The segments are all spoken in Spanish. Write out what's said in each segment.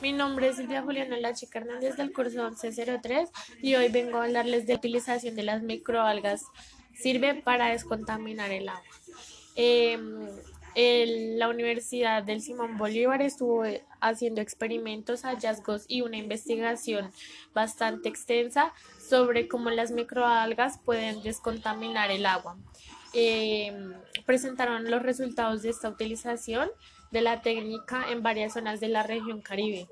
Mi nombre es Silvia Juliana Lachica Hernández del curso 1103 y hoy vengo a hablarles de la utilización de las microalgas. Sirve para descontaminar el agua. Em, la Universidad del Simón Bolívar estuvo haciendo experimentos, hallazgos y una investigación bastante extensa sobre cómo las microalgas pueden descontaminar el agua. Em, presentaron los resultados de esta utilización de la técnica en varias zonas de la región Caribe,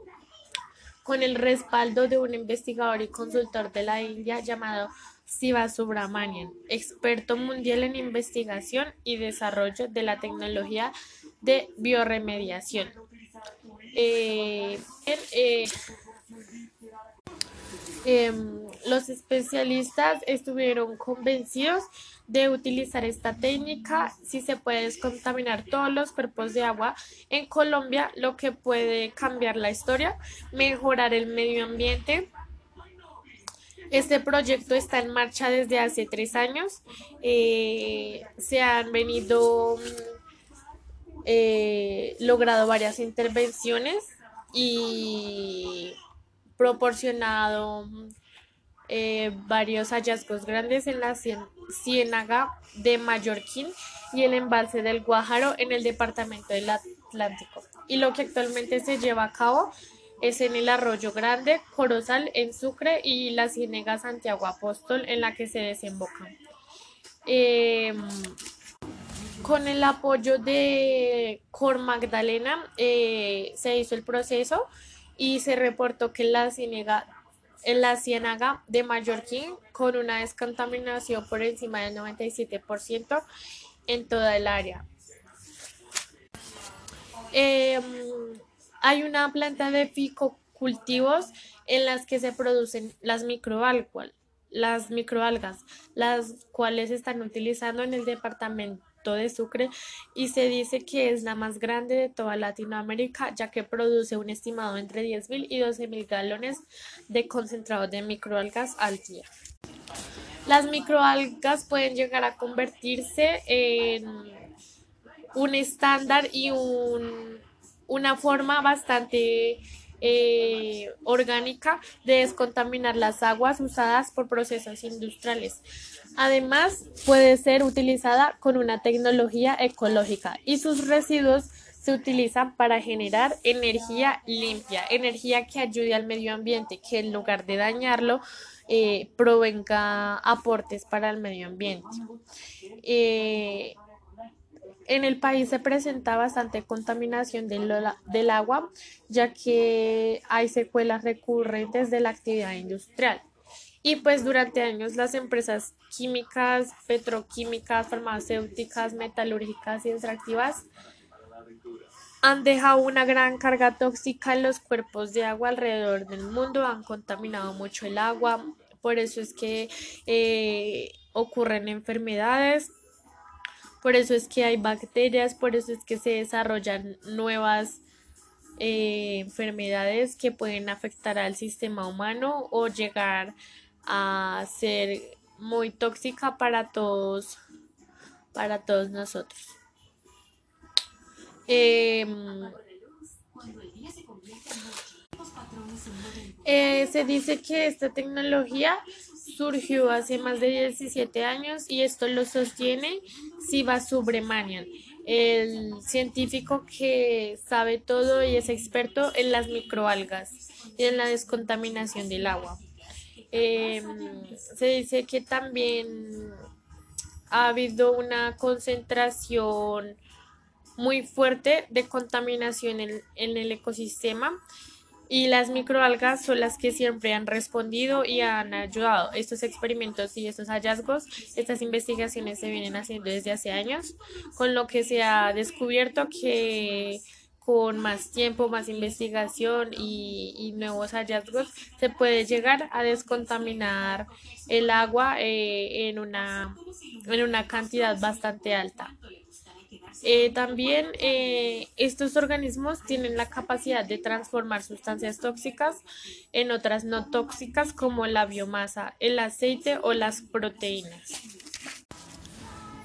con el respaldo de un investigador y consultor de la India llamado Siva Subramanian, experto mundial en investigación y desarrollo de la tecnología de bioremediación. Eh, eh, em, los especialistas estuvieron convencidos de utilizar esta técnica si se puede descontaminar todos los cuerpos de agua en Colombia, lo que puede cambiar la historia, mejorar el medio ambiente. Este proyecto está en marcha desde hace tres años. Eh, se han venido eh, logrado varias intervenciones y proporcionado eh, varios hallazgos grandes en la ciénaga de Mallorquín y el embalse del Guájaro en el departamento del Atlántico. Y lo que actualmente se lleva a cabo es en el Arroyo Grande, Corozal en Sucre y la ciénaga Santiago Apóstol en la que se desembocan. Em, con el apoyo de Cor Magdalena eh, se hizo el proceso y se reportó que la ciénaga en la ciénaga de Mallorquín con una descontaminación por encima del 97% en toda el área. Em, hay una planta de ficocultivos en las que se producen las microalgas, las microalgas, las cuales se están utilizando en el departamento de Sucre y se dice que es la más grande de toda Latinoamérica ya que produce un estimado entre 10.000 y 12.000 galones de concentrado de microalgas al día. Las microalgas pueden llegar a convertirse en un estándar y un, una forma bastante eh, orgánica de descontaminar las aguas usadas por procesos industriales. Además, puede ser utilizada con una tecnología ecológica y sus residuos se utilizan para generar energía limpia, energía que ayude al medio ambiente, que en lugar de dañarlo, eh, provenga aportes para el medio ambiente. Eh, en el país se presenta bastante contaminación del, agua, ya que hay secuelas recurrentes de la actividad industrial. Y pues durante años las empresas químicas, petroquímicas, farmacéuticas, metalúrgicas y extractivas han dejado una gran carga tóxica en los cuerpos de agua alrededor del mundo, han contaminado mucho el agua, por eso es que eh, ocurren enfermedades por eso es que hay bacterias, por eso es que se desarrollan nuevas eh, enfermedades que pueden afectar al sistema humano o llegar a ser muy tóxica para todos, para todos nosotros. Em, eh, se dice que esta tecnología surgió hace más de 17 años y esto lo sostiene Siva Subramanian, el científico que sabe todo y es experto en las microalgas y en la descontaminación del agua. Em, se dice que también ha habido una concentración muy fuerte de contaminación en el ecosistema y las microalgas son las que siempre han respondido y han ayudado. Estos experimentos y estos hallazgos, estas investigaciones se vienen haciendo desde hace años, con lo que se ha descubierto que con más tiempo, más investigación y, nuevos hallazgos, se puede llegar a descontaminar el agua eh, en, una, en una cantidad bastante alta. Eh, también eh, estos organismos tienen la capacidad de transformar sustancias tóxicas en otras no tóxicas como la biomasa, el aceite o las proteínas.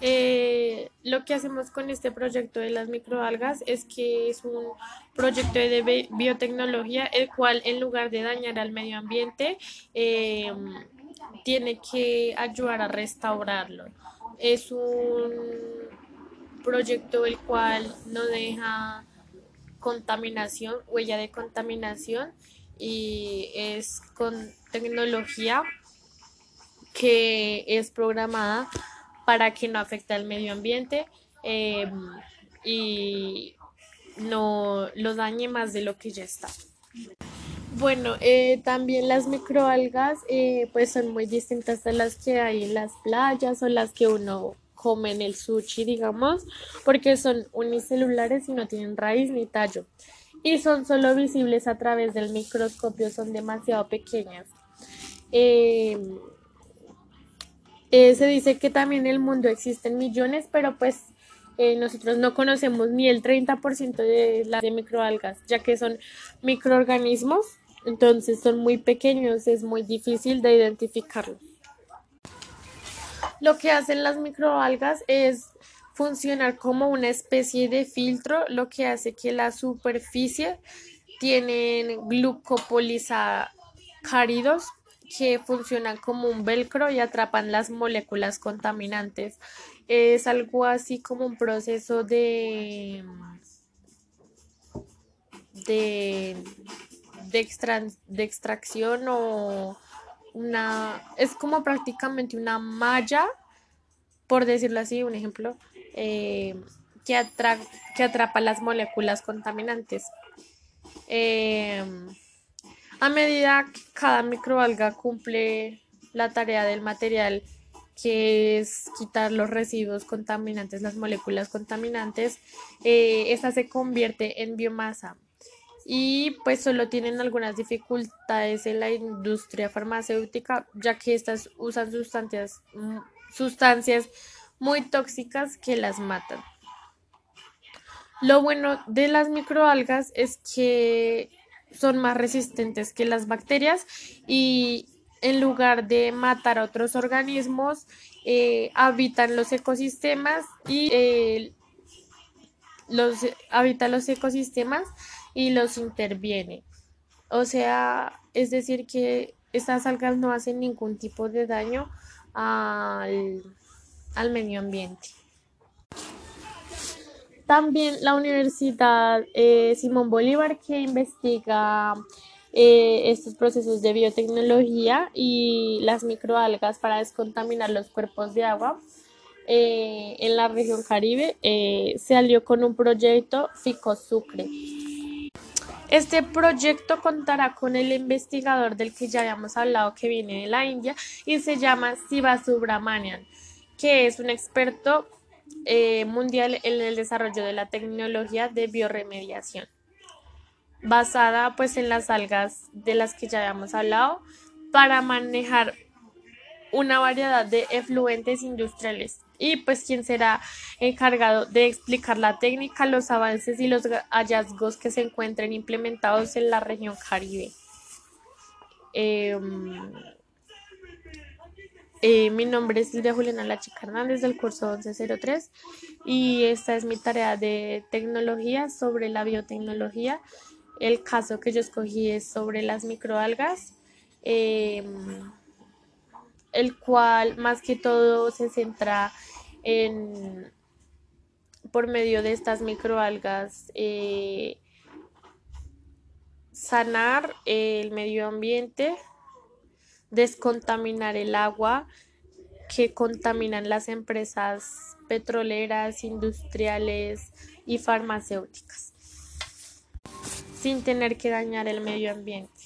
Eh, lo que hacemos con este proyecto de las microalgas es que es un proyecto de biotecnología, el cual en lugar de dañar al medio ambiente, eh, tiene que ayudar a restaurarlo. Es un proyecto el cual no deja contaminación, huella de contaminación y es con tecnología que es programada para que no afecte al medio ambiente em, y no lo dañe más de lo que ya está. Bueno, eh, también las microalgas eh, pues son muy distintas de las que hay en las playas o las que uno come en el sushi, digamos, porque son unicelulares y no tienen raíz ni tallo y son solo visibles a través del microscopio, son demasiado pequeñas. Em, eh, se dice que también en el mundo existen millones, pero pues eh, nosotros no conocemos ni el 30% de las microalgas, ya que son microorganismos, entonces son muy pequeños, es muy difícil de identificarlos. Lo que hacen las microalgas es funcionar como una especie de filtro, lo que hace que la superficie tienen glucopolisacáridos que funcionan como un velcro y atrapan las moléculas contaminantes. Es algo así como un proceso de de, de, extracción o una es como prácticamente una malla por decirlo así un ejemplo eh, que, que atrapa las moléculas contaminantes eh, a medida que cada microalga cumple la tarea del material, que es quitar los residuos contaminantes, las moléculas contaminantes, eh, esta se convierte en biomasa. Y pues solo tienen algunas dificultades en la industria farmacéutica, ya que estas usan sustancias, mm, sustancias muy tóxicas que las matan. Lo bueno de las microalgas es que son más resistentes que las bacterias y en lugar de matar a otros organismos, eh, habitan los ecosistemas y eh, los habitan los ecosistemas y los interviene. O sea, es decir que estas algas no hacen ningún tipo de daño al, al medio ambiente. También la Universidad eh, Simón Bolívar que investiga eh, estos procesos de biotecnología y las microalgas para descontaminar los cuerpos de agua eh, en la región Caribe, se alió con un proyecto Ficosucre. Este proyecto contará con el investigador del que ya habíamos hablado que viene de la India y se llama Siva Subramanian, que es un experto eh, mundial en el desarrollo de la tecnología de bioremediación, basada pues en las algas de las que ya habíamos hablado, para manejar una variedad de efluentes industriales y pues quien será encargado de explicar la técnica, los avances y los hallazgos que se encuentren implementados en la región Caribe. Em, eh, mi nombre es Silvia Juliana Lachica Hernández del curso 1103 y esta es mi tarea de tecnología sobre la biotecnología. El caso que yo escogí es sobre las microalgas, em, el cual más que todo se centra en, por medio de estas microalgas, eh, sanar el medio ambiente descontaminar el agua que contaminan las empresas petroleras, industriales y farmacéuticas, sin tener que dañar el medio ambiente.